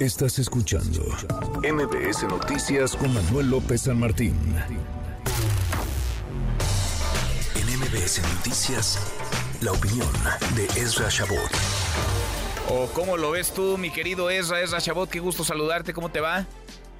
Estás escuchando MBS Noticias con Manuel López San Martín. En MBS Noticias, la opinión de Ezra Shabot. ¿O cómo lo ves tú, mi querido Ezra? Ezra Shabot, qué gusto saludarte, ¿cómo te va?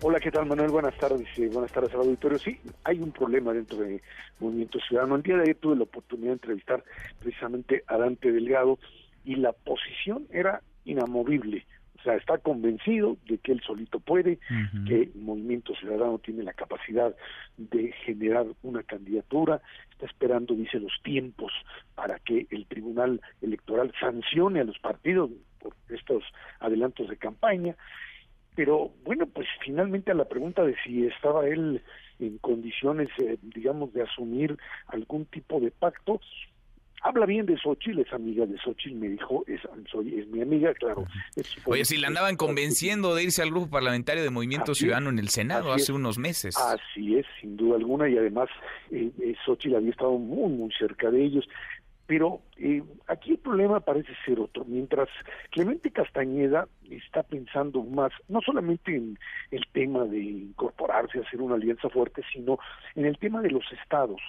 Hola, ¿qué tal Manuel? Buenas tardes, buenas tardes al auditorio. Sí, hay un problema dentro del Movimiento Ciudadano. El día de ayer tuve la oportunidad de entrevistar precisamente a Dante Delgado y la posición era inamovible. O sea, está convencido de que él solito puede, que el Movimiento Ciudadano tiene la capacidad de generar una candidatura, está esperando, dice, los tiempos para que el Tribunal Electoral sancione a los partidos por estos adelantos de campaña. Pero bueno, pues finalmente a la pregunta de si estaba él en condiciones, eh, digamos, de asumir algún tipo de pacto, habla bien de Xochitl, es amiga de Xochitl, me dijo, es, soy, es mi amiga, claro. Oye, si le andaban convenciendo de irse al grupo parlamentario de Movimiento Ciudadano en el Senado hace unos meses. Así es, sin duda alguna, y además eh, eh, Xochitl había estado muy, muy cerca de ellos. Pero eh, aquí el problema parece ser otro. Mientras Clemente Castañeda está pensando más, no solamente en el tema de incorporarse, hacer una alianza fuerte, sino en el tema de los estados.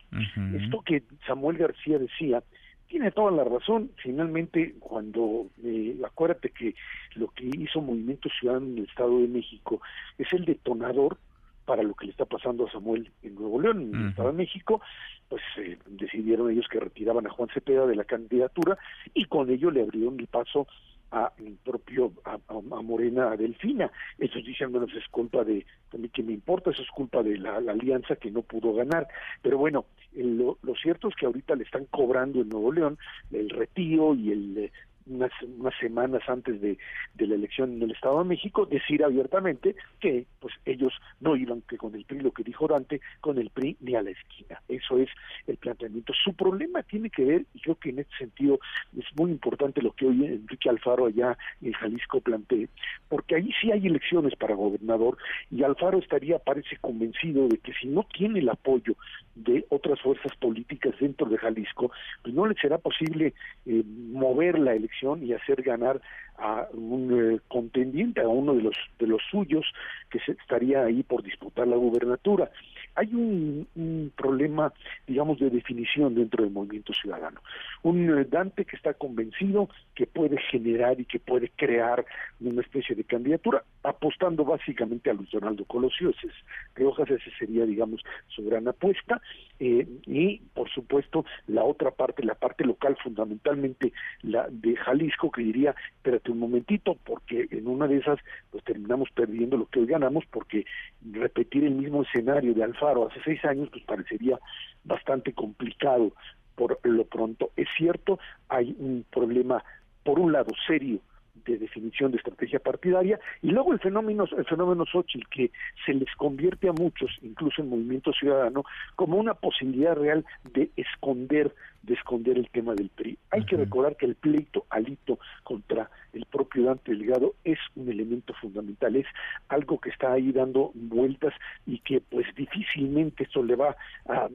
Esto que Samuel García decía, tiene toda la razón. Finalmente, cuando, eh, acuérdate que lo que hizo Movimiento Ciudadano en el Estado de México es el detonador para lo que le está pasando a Samuel en Nuevo León, en el Estado de México, pues eh, decidieron ellos que retiraban a Juan Cepeda de la candidatura y con ello le abrieron el paso a el propio a, Morena a Delfina. Ellos dicen bueno pues es culpa de también que me importa eso es culpa de la, alianza que no pudo ganar pero bueno lo, lo, cierto es que ahorita le están cobrando en Nuevo León el retiro y el unas, unas semanas antes de, de, la elección en el Estado de México, decir abiertamente que pues ellos no iban que con el PRI, lo que dijo Dante, con el PRI ni a la esquina. Eso es el planteamiento. Su problema tiene que ver, y creo que en este sentido es muy importante lo que hoy Enrique Alfaro allá en Jalisco plantea, porque ahí sí hay elecciones para gobernador y Alfaro estaría, parece convencido de que si no tiene el apoyo de otras fuerzas políticas dentro de Jalisco, pues no le será posible eh, mover la elección y hacer ganar a un eh, contendiente, a uno de los de los suyos que se, estaría ahí por disputar la gubernatura. Hay un, problema, digamos, de definición dentro del movimiento ciudadano. Un eh, Dante que está convencido que puede generar y que puede crear una especie de candidatura, apostando básicamente a Luis Donaldo Colosio, ese es, Riojas, ese sería, digamos, su gran apuesta, eh, y por supuesto la otra parte, la parte local, fundamentalmente la de Jalisco, que diría, espérate un momentito, porque en una de esas pues terminamos perdiendo lo que hoy ganamos, porque repetir el mismo escenario de Alfaro hace seis años pues parecería bastante complicado por lo pronto. Es cierto, hay un problema, por un lado, serio de definición de estrategia partidaria y luego el fenómeno el fenómeno Xochitl que se les convierte a muchos incluso en Movimiento Ciudadano como una posibilidad real de esconder de esconder el tema del PRI. Hay que recordar que el pleito alito contra el propio Dante Delgado es un elemento fundamental, es algo que está ahí dando vueltas y que pues difícilmente esto le va a,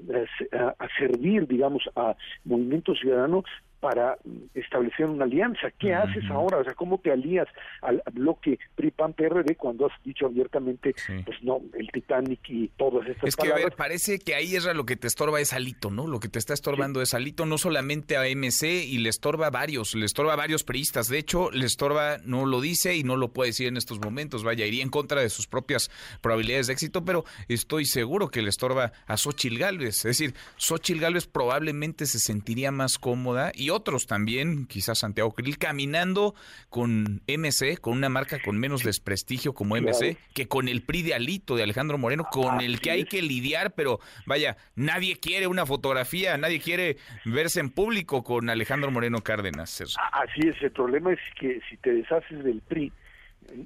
a servir, digamos, a Movimiento Ciudadano para establecer una alianza. ¿Qué haces ahora? O sea, ¿cómo te alías al bloque PRI-PAN-PRD cuando has dicho abiertamente, pues no, el Titanic y todas estas Es que, a ver, parece que ahí es lo que te estorba es Alito, ¿no? Lo que te está estorbando es Alito, no solamente a MC, y le estorba a varios, le estorba a varios priistas. De hecho, le estorba, no lo dice y no lo puede decir en estos momentos, vaya, iría en contra de sus propias probabilidades de éxito, pero estoy seguro que le estorba a Xochil Gálvez. Es decir, Xochil Gálvez probablemente se sentiría más cómoda y otros también, quizás Santiago Krill, caminando con MC, con una marca con menos desprestigio como MC, que con el PRI de Alito, de Alejandro Moreno, con el que hay que lidiar, pero vaya, nadie quiere una fotografía, nadie quiere verse en público con Alejandro Moreno Cárdenas. Así es, el problema es que si te deshaces del PRI,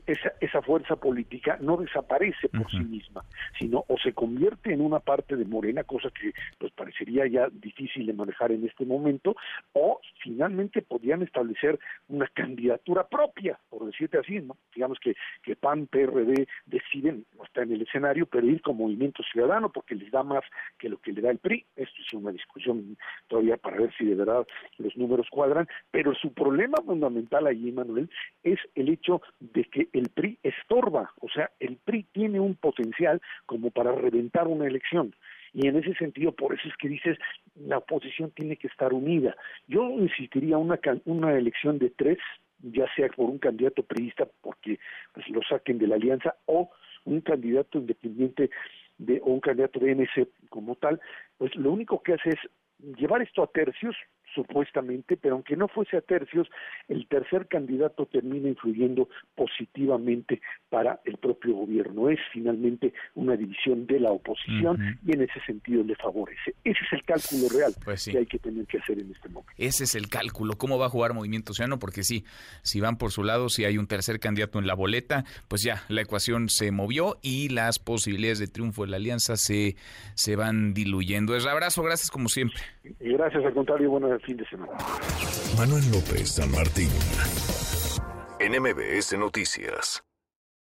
esa, esa fuerza política no desaparece por sí misma, sino o se convierte en una parte de Morena, cosa que pues parecería ya difícil de manejar en este momento, o finalmente podrían establecer una candidatura propia, por decirte así, ¿no? Digamos que, que PAN, PRD deciden, no está en el escenario, pero ir con movimiento ciudadano porque les da más que lo que le da el PRI. Esto es una discusión todavía para ver si de verdad los números cuadran, pero su problema fundamental allí, Manuel, es el hecho de que el PRI estorba, o sea, el PRI tiene un potencial como para reventar una elección. Y en ese sentido, por eso es que dices, la oposición tiene que estar unida. Yo insistiría una, una elección de tres, ya sea por un candidato priista, porque pues lo saquen de la alianza, o un candidato independiente de, o un candidato de MC como tal, pues lo único que hace es llevar esto a tercios, supuestamente, pero aunque no fuese a tercios, el tercer candidato termina influyendo positivamente para el propio gobierno. Es finalmente una división de la oposición y en ese sentido le favorece. Ese es el cálculo real pues que hay que tener que hacer en este momento. Ese es el cálculo. ¿Cómo va a jugar Movimiento Ciudadano? Porque sí, si van por su lado, si hay un tercer candidato en la boleta, pues ya la ecuación se movió y las posibilidades de triunfo de la alianza se, se van diluyendo. Es abrazo, gracias como siempre. Gracias, al contrario, fin de semana. Manuel López San Martín, NMBS Noticias.